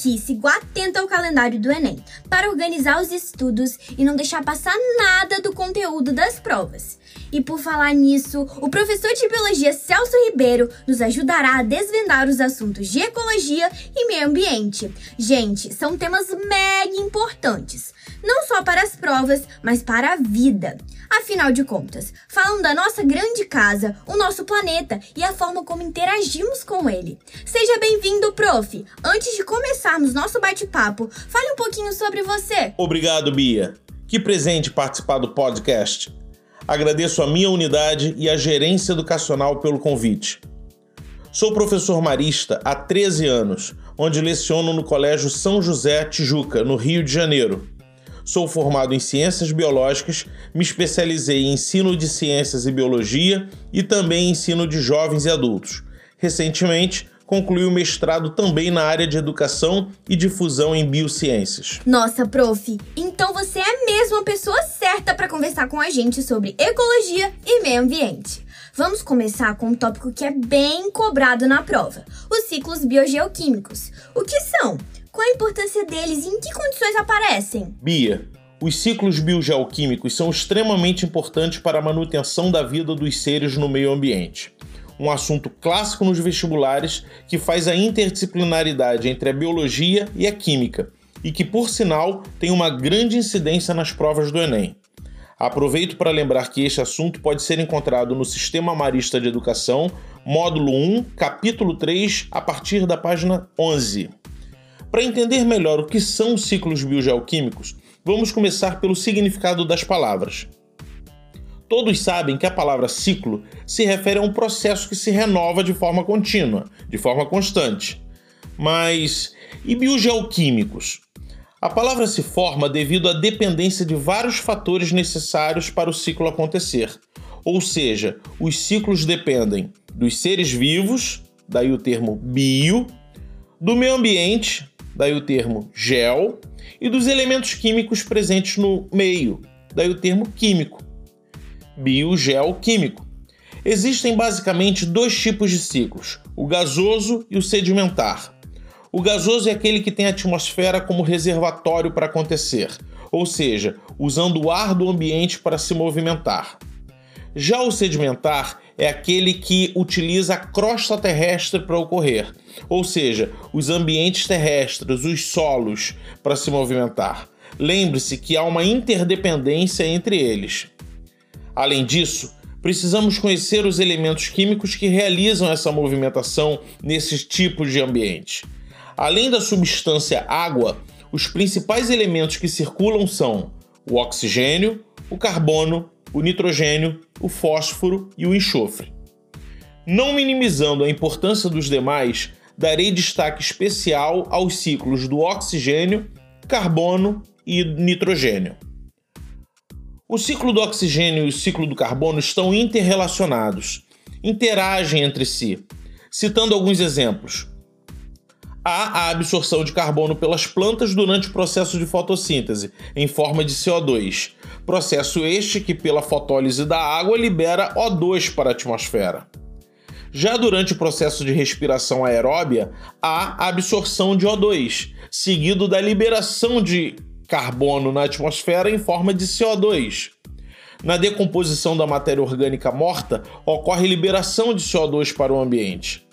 aqui, sigo atento ao calendário do Enem para organizar os estudos e não deixar passar nada do conteúdo das provas. E por falar nisso, o professor de biologia Celso Ribeiro nos ajudará a desvendar os assuntos de ecologia e meio ambiente. Gente, são temas mega importantes, não só para as provas, mas para a vida. Afinal de contas, falam da nossa grande casa, o nosso planeta e a forma como interagimos com ele. Seja bem-vindo, prof! Antes de começarmos nosso bate-papo, fale um pouquinho sobre você. Obrigado, Bia. Que presente participar do podcast. Agradeço a minha unidade e a gerência educacional pelo convite. Sou professor marista há 13 anos, onde leciono no Colégio São José Tijuca, no Rio de Janeiro. Sou formado em Ciências Biológicas, me especializei em ensino de ciências e biologia e também ensino de jovens e adultos. Recentemente, concluí o mestrado também na área de educação e difusão em biociências. Nossa, prof, então você é mesmo a pessoa certa para conversar com a gente sobre ecologia e meio ambiente. Vamos começar com um tópico que é bem cobrado na prova: os ciclos biogeoquímicos. O que são? Qual a importância deles e em que condições aparecem? Bia, os ciclos biogeoquímicos são extremamente importantes para a manutenção da vida dos seres no meio ambiente. Um assunto clássico nos vestibulares que faz a interdisciplinaridade entre a biologia e a química e que, por sinal, tem uma grande incidência nas provas do Enem. Aproveito para lembrar que este assunto pode ser encontrado no Sistema Marista de Educação, módulo 1, capítulo 3, a partir da página 11. Para entender melhor o que são os ciclos biogeoquímicos, vamos começar pelo significado das palavras. Todos sabem que a palavra ciclo se refere a um processo que se renova de forma contínua, de forma constante. Mas e biogeoquímicos? A palavra se forma devido à dependência de vários fatores necessários para o ciclo acontecer. Ou seja, os ciclos dependem dos seres vivos, daí o termo bio, do meio ambiente, daí o termo gel, e dos elementos químicos presentes no meio, daí o termo químico, biogeoquímico. Existem basicamente dois tipos de ciclos, o gasoso e o sedimentar. O gasoso é aquele que tem a atmosfera como reservatório para acontecer, ou seja, usando o ar do ambiente para se movimentar. Já o sedimentar é aquele que utiliza a crosta terrestre para ocorrer, ou seja, os ambientes terrestres, os solos, para se movimentar. Lembre-se que há uma interdependência entre eles. Além disso, precisamos conhecer os elementos químicos que realizam essa movimentação nesses tipos de ambiente. Além da substância água, os principais elementos que circulam são o oxigênio, o carbono, o nitrogênio, o fósforo e o enxofre. Não minimizando a importância dos demais, darei destaque especial aos ciclos do oxigênio, carbono e nitrogênio. O ciclo do oxigênio e o ciclo do carbono estão interrelacionados, interagem entre si. Citando alguns exemplos, há a absorção de carbono pelas plantas durante o processo de fotossíntese, em forma de CO2. Processo este que, pela fotólise da água, libera O2 para a atmosfera. Já durante o processo de respiração aeróbia, há a absorção de O2, seguido da liberação de carbono na atmosfera em forma de CO2. Na decomposição da matéria orgânica morta, ocorre liberação de CO2 para o ambiente.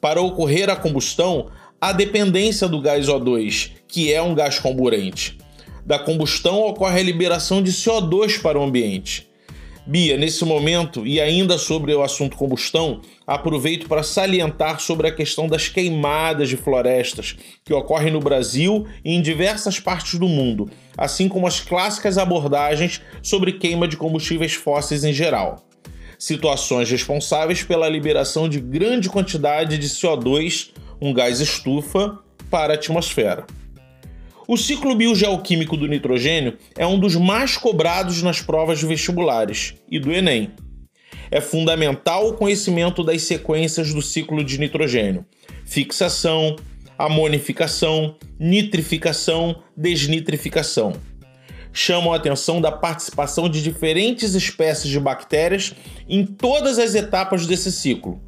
Para ocorrer a combustão, a dependência do gás O2, que é um gás comburente. Da combustão ocorre a liberação de CO2 para o ambiente. Bia, nesse momento, e ainda sobre o assunto combustão, aproveito para salientar sobre a questão das queimadas de florestas que ocorrem no Brasil e em diversas partes do mundo, assim como as clássicas abordagens sobre queima de combustíveis fósseis em geral. Situações responsáveis pela liberação de grande quantidade de CO2 um gás estufa, para a atmosfera. O ciclo biogeoquímico do nitrogênio é um dos mais cobrados nas provas vestibulares e do Enem. É fundamental o conhecimento das sequências do ciclo de nitrogênio: fixação, amonificação, nitrificação, desnitrificação. chamam a atenção da participação de diferentes espécies de bactérias em todas as etapas desse ciclo.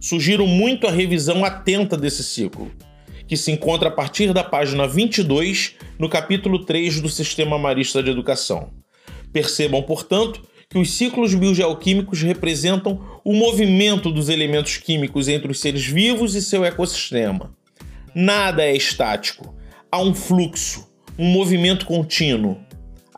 Sugiro muito a revisão atenta desse ciclo, que se encontra a partir da página 22, no capítulo 3 do Sistema Marista de Educação. Percebam, portanto, que os ciclos biogeoquímicos representam o movimento dos elementos químicos entre os seres vivos e seu ecossistema. Nada é estático, há um fluxo, um movimento contínuo.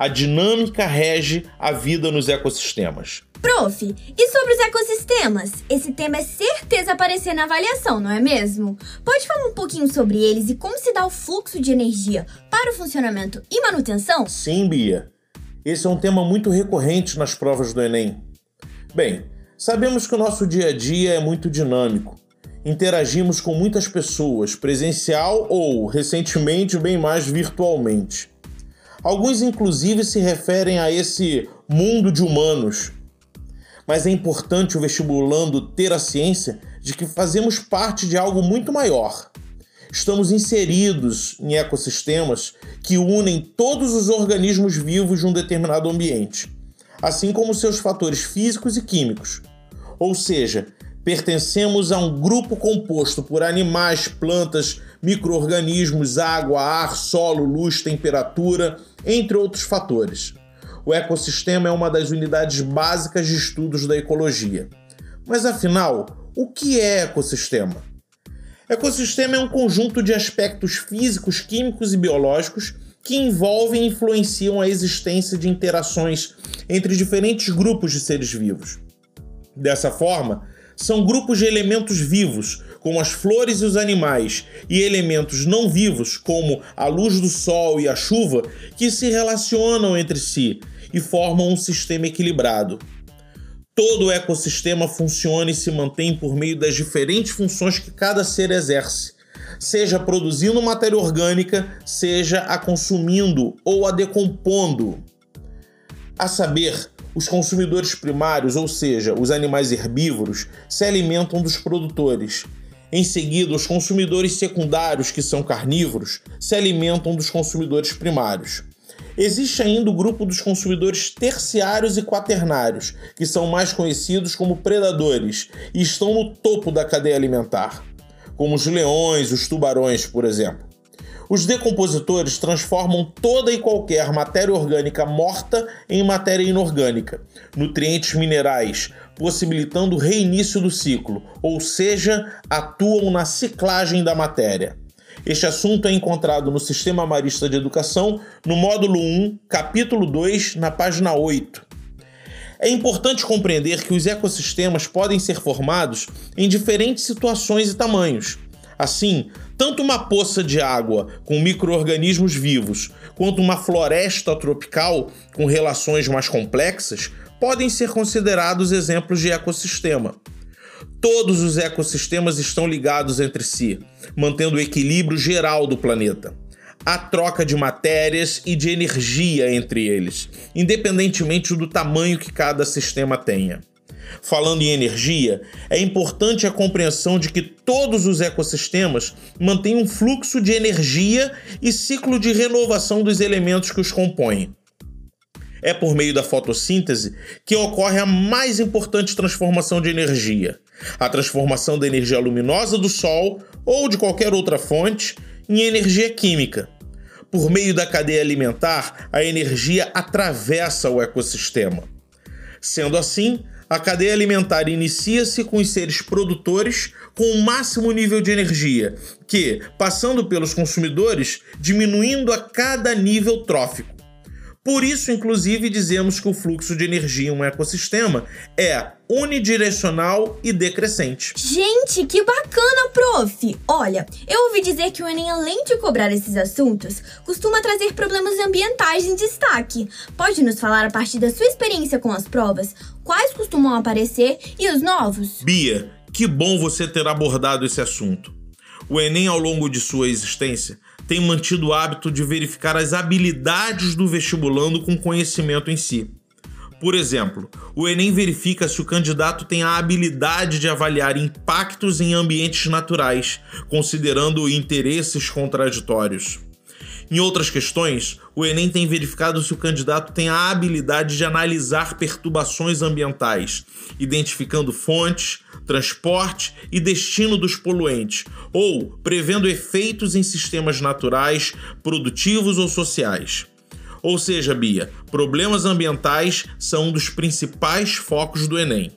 A dinâmica rege a vida nos ecossistemas. Prof, e sobre os ecossistemas? Esse tema é certeza aparecer na avaliação, não é mesmo? Pode falar um pouquinho sobre eles e como se dá o fluxo de energia para o funcionamento e manutenção? Sim, Bia. Esse é um tema muito recorrente nas provas do Enem. Bem, sabemos que o nosso dia a dia é muito dinâmico. Interagimos com muitas pessoas, presencial ou, recentemente, bem mais virtualmente. Alguns, inclusive, se referem a esse mundo de humanos, mas é importante o vestibulando ter a ciência de que fazemos parte de algo muito maior. Estamos inseridos em ecossistemas que unem todos os organismos vivos de um determinado ambiente, assim como seus fatores físicos e químicos. Ou seja, pertencemos a um grupo composto por animais, plantas, micro-organismos, água, ar, solo, luz, temperatura, entre outros fatores o ecossistema é uma das unidades básicas de estudos da ecologia. Mas afinal, o que é ecossistema? Ecossistema é um conjunto de aspectos físicos, químicos e biológicos que envolvem e influenciam a existência de interações entre diferentes grupos de seres vivos. Dessa forma, são grupos de elementos vivos, como as flores e os animais, e elementos não vivos, como a luz do sol e a chuva, que se relacionam entre si e formam um sistema equilibrado. Todo o ecossistema funciona e se mantém por meio das diferentes funções que cada ser exerce, seja produzindo matéria orgânica, seja a consumindo ou a decompondo. A saber, os consumidores primários, ou seja, os animais herbívoros, se alimentam dos produtores. Em seguida, os consumidores secundários, que são carnívoros, se alimentam dos consumidores primários. Existe ainda o grupo dos consumidores terciários e quaternários, que são mais conhecidos como predadores e estão no topo da cadeia alimentar, como os leões, os tubarões, por exemplo. Os decompositores transformam toda e qualquer matéria orgânica morta em matéria inorgânica, nutrientes minerais, possibilitando o reinício do ciclo, ou seja, atuam na ciclagem da matéria. Este assunto é encontrado no Sistema Marista de Educação, no módulo 1, capítulo 2, na página 8. É importante compreender que os ecossistemas podem ser formados em diferentes situações e tamanhos. Assim, tanto uma poça de água com micro-organismos vivos, quanto uma floresta tropical com relações mais complexas podem ser considerados exemplos de ecossistema. Todos os ecossistemas estão ligados entre si, mantendo o equilíbrio geral do planeta. Há troca de matérias e de energia entre eles, independentemente do tamanho que cada sistema tenha. Falando em energia, é importante a compreensão de que todos os ecossistemas mantêm um fluxo de energia e ciclo de renovação dos elementos que os compõem. É por meio da fotossíntese que ocorre a mais importante transformação de energia, a transformação da energia luminosa do Sol ou de qualquer outra fonte em energia química. Por meio da cadeia alimentar, a energia atravessa o ecossistema. Sendo assim, a cadeia alimentar inicia-se com os seres produtores com o máximo nível de energia, que, passando pelos consumidores, diminuindo a cada nível trófico. Por isso, inclusive, dizemos que o fluxo de energia em um ecossistema é unidirecional e decrescente. Gente, que bacana, prof! Olha, eu ouvi dizer que o Enem, além de cobrar esses assuntos, costuma trazer problemas ambientais em destaque. Pode nos falar, a partir da sua experiência com as provas, quais costumam aparecer e os novos? Bia, que bom você ter abordado esse assunto. O Enem, ao longo de sua existência, tem mantido o hábito de verificar as habilidades do vestibulando com conhecimento em si. Por exemplo, o Enem verifica se o candidato tem a habilidade de avaliar impactos em ambientes naturais, considerando interesses contraditórios. Em outras questões, o Enem tem verificado se o candidato tem a habilidade de analisar perturbações ambientais, identificando fontes, transporte e destino dos poluentes, ou prevendo efeitos em sistemas naturais, produtivos ou sociais. Ou seja, Bia, problemas ambientais são um dos principais focos do Enem.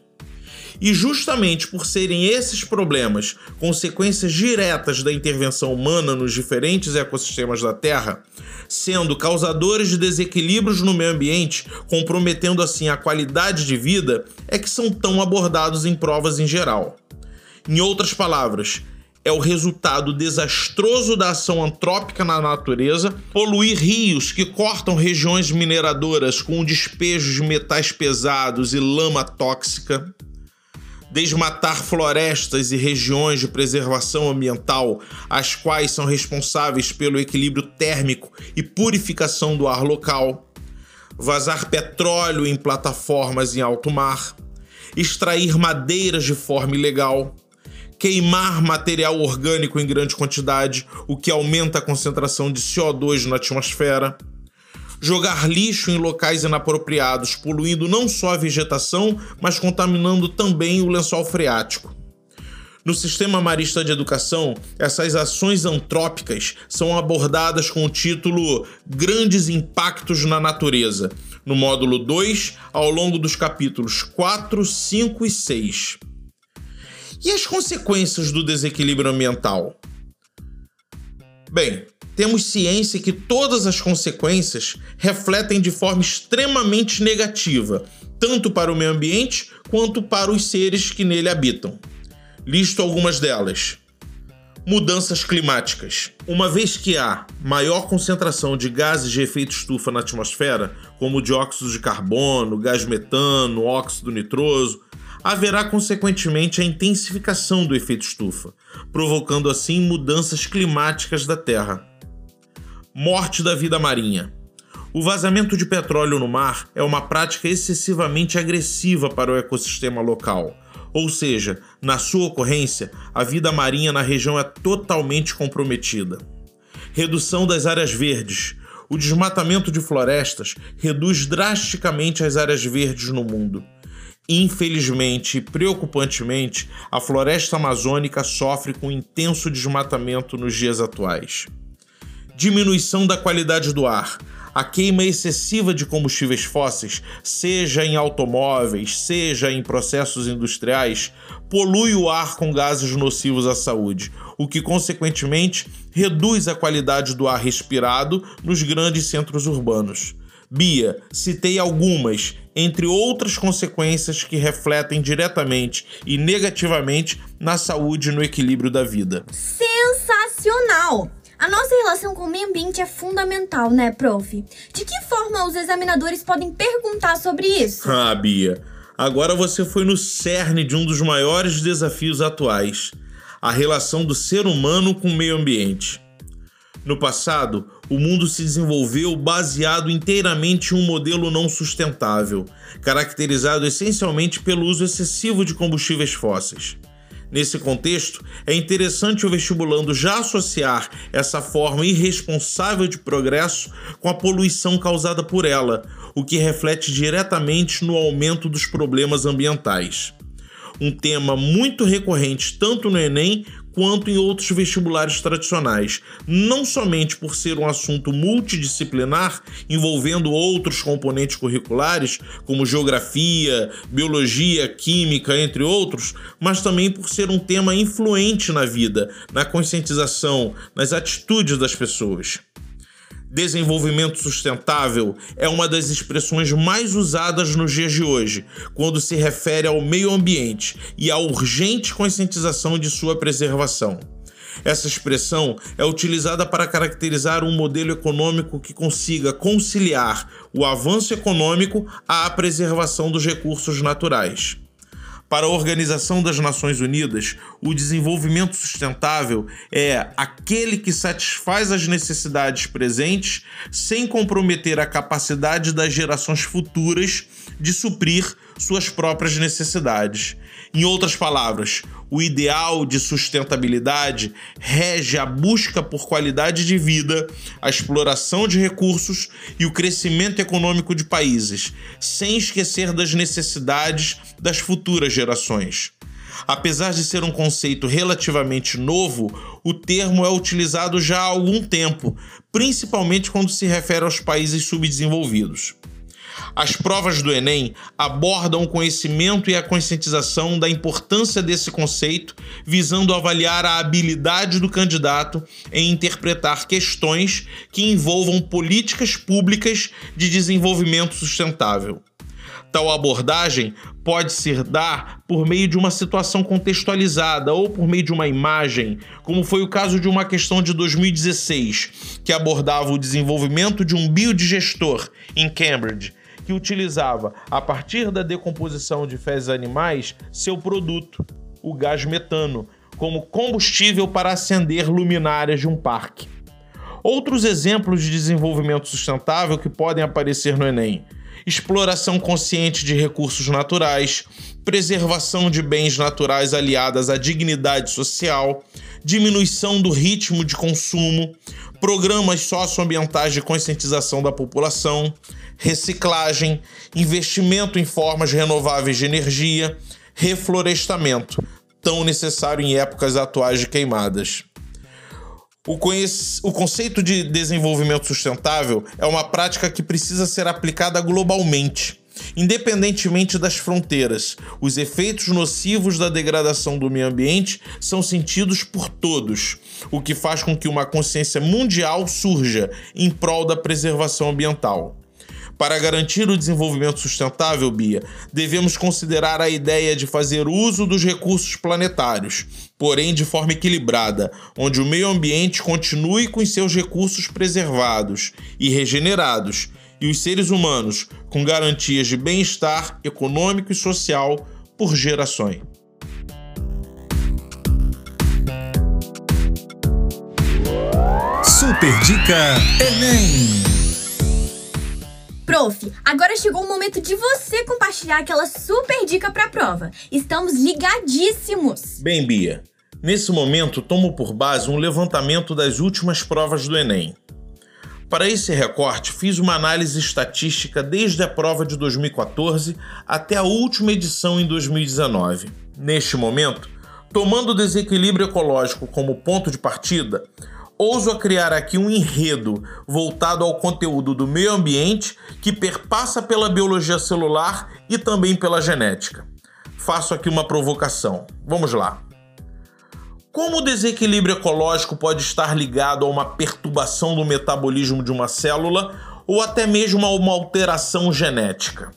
E justamente por serem esses problemas consequências diretas da intervenção humana nos diferentes ecossistemas da Terra, sendo causadores de desequilíbrios no meio ambiente, comprometendo assim a qualidade de vida, é que são tão abordados em provas em geral. Em outras palavras, é o resultado desastroso da ação antrópica na natureza, poluir rios que cortam regiões mineradoras com o despejo de metais pesados e lama tóxica, desmatar florestas e regiões de preservação ambiental, as quais são responsáveis pelo equilíbrio térmico e purificação do ar local, vazar petróleo em plataformas em alto mar, extrair madeiras de forma ilegal, queimar material orgânico em grande quantidade, o que aumenta a concentração de CO2 na atmosfera jogar lixo em locais inapropriados, poluindo não só a vegetação, mas contaminando também o lençol freático. No sistema marista de educação, essas ações antrópicas são abordadas com o título Grandes Impactos na Natureza, no módulo 2, ao longo dos capítulos 4, 5 e 6. E as consequências do desequilíbrio ambiental? Bem, temos ciência que todas as consequências refletem de forma extremamente negativa, tanto para o meio ambiente quanto para os seres que nele habitam. Listo algumas delas. Mudanças climáticas. Uma vez que há maior concentração de gases de efeito estufa na atmosfera, como dióxido de carbono, gás metano, óxido nitroso, haverá consequentemente a intensificação do efeito estufa, provocando assim mudanças climáticas da Terra. Morte da vida marinha. O vazamento de petróleo no mar é uma prática excessivamente agressiva para o ecossistema local, ou seja, na sua ocorrência, a vida marinha na região é totalmente comprometida. Redução das áreas verdes. O desmatamento de florestas reduz drasticamente as áreas verdes no mundo. Infelizmente preocupantemente, a floresta amazônica sofre com intenso desmatamento nos dias atuais. Diminuição da qualidade do ar. A queima excessiva de combustíveis fósseis, seja em automóveis, seja em processos industriais, polui o ar com gases nocivos à saúde, o que consequentemente reduz a qualidade do ar respirado nos grandes centros urbanos. Bia, citei algumas, entre outras consequências que refletem diretamente e negativamente na saúde e no equilíbrio da vida. Sensacional! A nossa relação com o meio ambiente é fundamental, né, prof? De que forma os examinadores podem perguntar sobre isso? Ah, Bia, agora você foi no cerne de um dos maiores desafios atuais: a relação do ser humano com o meio ambiente. No passado, o mundo se desenvolveu baseado inteiramente em um modelo não sustentável, caracterizado essencialmente pelo uso excessivo de combustíveis fósseis. Nesse contexto, é interessante o vestibulando já associar essa forma irresponsável de progresso com a poluição causada por ela, o que reflete diretamente no aumento dos problemas ambientais um tema muito recorrente tanto no Enem quanto em outros vestibulares tradicionais, não somente por ser um assunto multidisciplinar envolvendo outros componentes curriculares, como geografia, biologia, química, entre outros, mas também por ser um tema influente na vida, na conscientização, nas atitudes das pessoas. Desenvolvimento sustentável é uma das expressões mais usadas nos dias de hoje, quando se refere ao meio ambiente e à urgente conscientização de sua preservação. Essa expressão é utilizada para caracterizar um modelo econômico que consiga conciliar o avanço econômico à preservação dos recursos naturais. Para a Organização das Nações Unidas, o desenvolvimento sustentável é aquele que satisfaz as necessidades presentes sem comprometer a capacidade das gerações futuras de suprir suas próprias necessidades. Em outras palavras, o ideal de sustentabilidade rege a busca por qualidade de vida, a exploração de recursos e o crescimento econômico de países, sem esquecer das necessidades das futuras gerações. Apesar de ser um conceito relativamente novo, o termo é utilizado já há algum tempo, principalmente quando se refere aos países subdesenvolvidos. As provas do Enem abordam o conhecimento e a conscientização da importância desse conceito, visando avaliar a habilidade do candidato em interpretar questões que envolvam políticas públicas de desenvolvimento sustentável. Tal abordagem pode se dar por meio de uma situação contextualizada ou por meio de uma imagem, como foi o caso de uma questão de 2016, que abordava o desenvolvimento de um biodigestor em Cambridge, que utilizava, a partir da decomposição de fezes animais, seu produto, o gás metano, como combustível para acender luminárias de um parque. Outros exemplos de desenvolvimento sustentável que podem aparecer no Enem exploração consciente de recursos naturais, preservação de bens naturais aliadas à dignidade social, diminuição do ritmo de consumo, programas socioambientais de conscientização da população, reciclagem, investimento em formas renováveis de energia, reflorestamento, tão necessário em épocas atuais de queimadas. O, o, conceito de desenvolvimento sustentável é uma prática que precisa ser aplicada globalmente, independentemente das fronteiras. Os efeitos nocivos da degradação do meio ambiente são sentidos por todos, o que faz com que uma consciência mundial surja em prol da preservação ambiental. Para garantir o desenvolvimento sustentável, Bia, devemos considerar a ideia de fazer uso dos recursos planetários, porém de forma equilibrada, onde o meio ambiente continue com seus recursos preservados e regenerados, e os seres humanos com garantias de bem-estar econômico e social por gerações. Super Dica Enem! Prof, agora chegou o momento de você compartilhar aquela super dica para a prova. Estamos ligadíssimos! Bem, Bia, nesse momento tomo por base um levantamento das últimas provas do Enem. Para esse recorte, fiz uma análise estatística desde a prova de 2014 até a última edição em 2019. Neste momento, tomando o desequilíbrio ecológico como ponto de partida, ouso criar aqui um enredo voltado ao conteúdo do meio ambiente que perpassa pela biologia celular e também pela genética. Faço aqui uma provocação. Vamos lá. Como o desequilíbrio ecológico pode estar ligado a uma perturbação do metabolismo de uma célula ou até mesmo a uma alteração genética?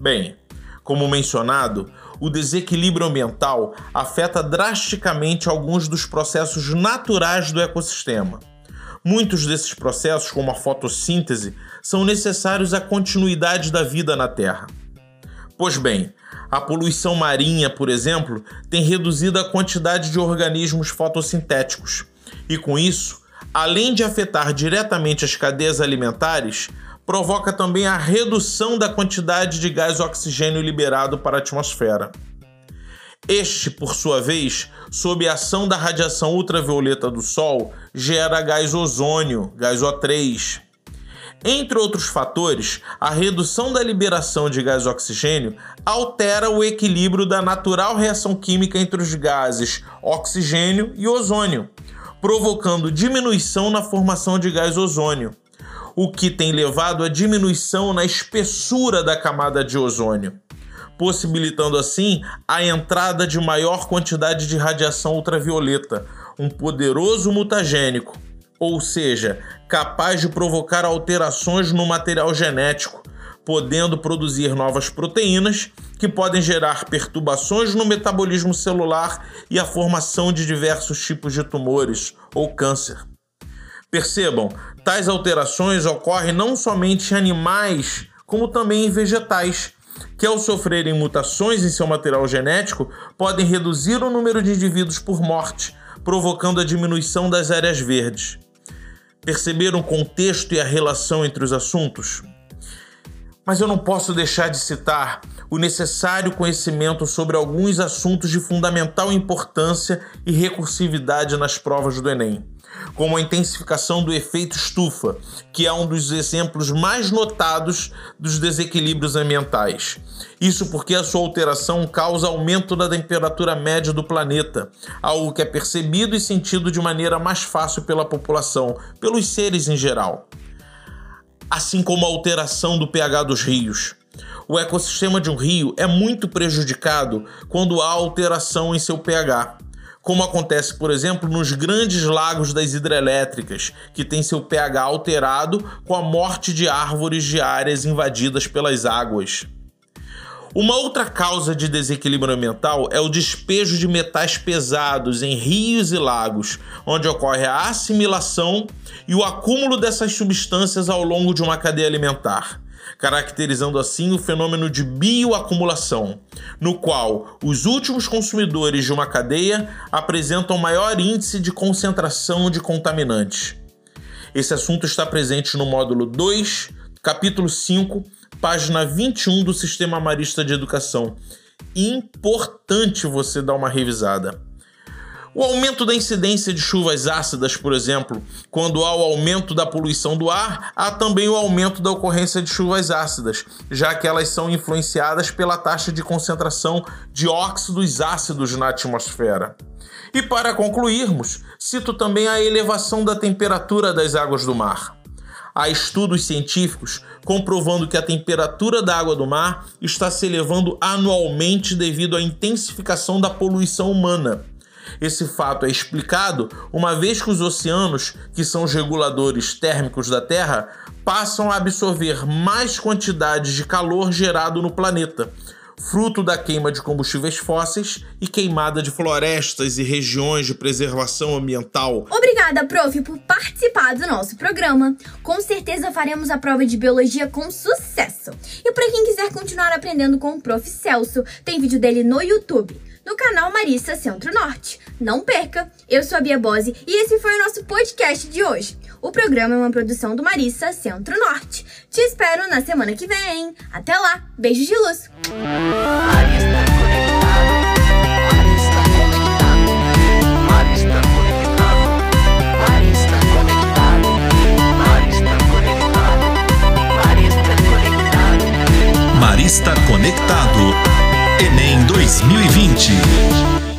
Bem, como mencionado, o desequilíbrio ambiental afeta drasticamente alguns dos processos naturais do ecossistema. Muitos desses processos, como a fotossíntese, são necessários à continuidade da vida na Terra. Pois bem, a poluição marinha, por exemplo, tem reduzido a quantidade de organismos fotossintéticos, e com isso, além de afetar diretamente as cadeias alimentares, provoca também a redução da quantidade de gás oxigênio liberado para a atmosfera. Este, por sua vez, sob a ação da radiação ultravioleta do Sol, gera gás ozônio, gás O3. Entre outros fatores, a redução da liberação de gás oxigênio altera o equilíbrio da natural reação química entre os gases oxigênio e ozônio, provocando diminuição na formação de gás ozônio o que tem levado à diminuição na espessura da camada de ozônio, possibilitando assim a entrada de maior quantidade de radiação ultravioleta, um poderoso mutagênico, ou seja, capaz de provocar alterações no material genético, podendo produzir novas proteínas que podem gerar perturbações no metabolismo celular e a formação de diversos tipos de tumores ou câncer. Percebam, tais alterações ocorrem não somente em animais, como também em vegetais, que ao sofrerem mutações em seu material genético podem reduzir o número de indivíduos por morte, provocando a diminuição das áreas verdes. Perceberam o contexto e a relação entre os assuntos? Mas eu não posso deixar de citar o necessário conhecimento sobre alguns assuntos de fundamental importância e recursividade nas provas do Enem, como a intensificação do efeito estufa, que é um dos exemplos mais notados dos desequilíbrios ambientais. Isso porque a sua alteração causa aumento da temperatura média do planeta, algo que é percebido e sentido de maneira mais fácil pela população, pelos seres em geral. Assim como a alteração do pH dos rios o ecossistema de um rio é muito prejudicado quando há alteração em seu pH, como acontece, por exemplo, nos grandes lagos das hidrelétricas, que têm seu pH alterado com a morte de árvores de áreas invadidas pelas águas. Uma outra causa de desequilíbrio ambiental é o despejo de metais pesados em rios e lagos, onde ocorre a assimilação e o acúmulo dessas substâncias ao longo de uma cadeia alimentar caracterizando assim o fenômeno de bioacumulação, no qual os últimos consumidores de uma cadeia apresentam maior índice de concentração de contaminantes. Esse assunto está presente no módulo 2, capítulo 5, página 21 do Sistema Marista de Educação. Importante você dar uma revisada. O aumento da incidência de chuvas ácidas, por exemplo, quando há o aumento da poluição do ar, há também o aumento da ocorrência de chuvas ácidas, já que elas são influenciadas pela taxa de concentração de óxidos ácidos na atmosfera. E para concluirmos, cito também a elevação da temperatura das águas do mar. Há estudos científicos comprovando que a temperatura da água do mar está se elevando anualmente devido à intensificação da poluição humana. Esse fato é explicado uma vez que os oceanos, que são os reguladores térmicos da Terra, passam a absorver mais quantidades de calor gerado no planeta, fruto da queima de combustíveis fósseis e queimada de florestas e regiões de preservação ambiental. Obrigada, prof, por participar do nosso programa. Com certeza faremos a prova de biologia com sucesso. E para quem quiser continuar aprendendo com o prof Celso, tem vídeo dele no YouTube no canal Marissa Centro-Norte. Não perca! Eu sou a Bia Bose e esse foi o nosso podcast de hoje. O programa é uma produção do Marissa Centro-Norte. Te espero na semana que vem. Até lá! Beijos de luz! Marista Conectado. Enem 2020.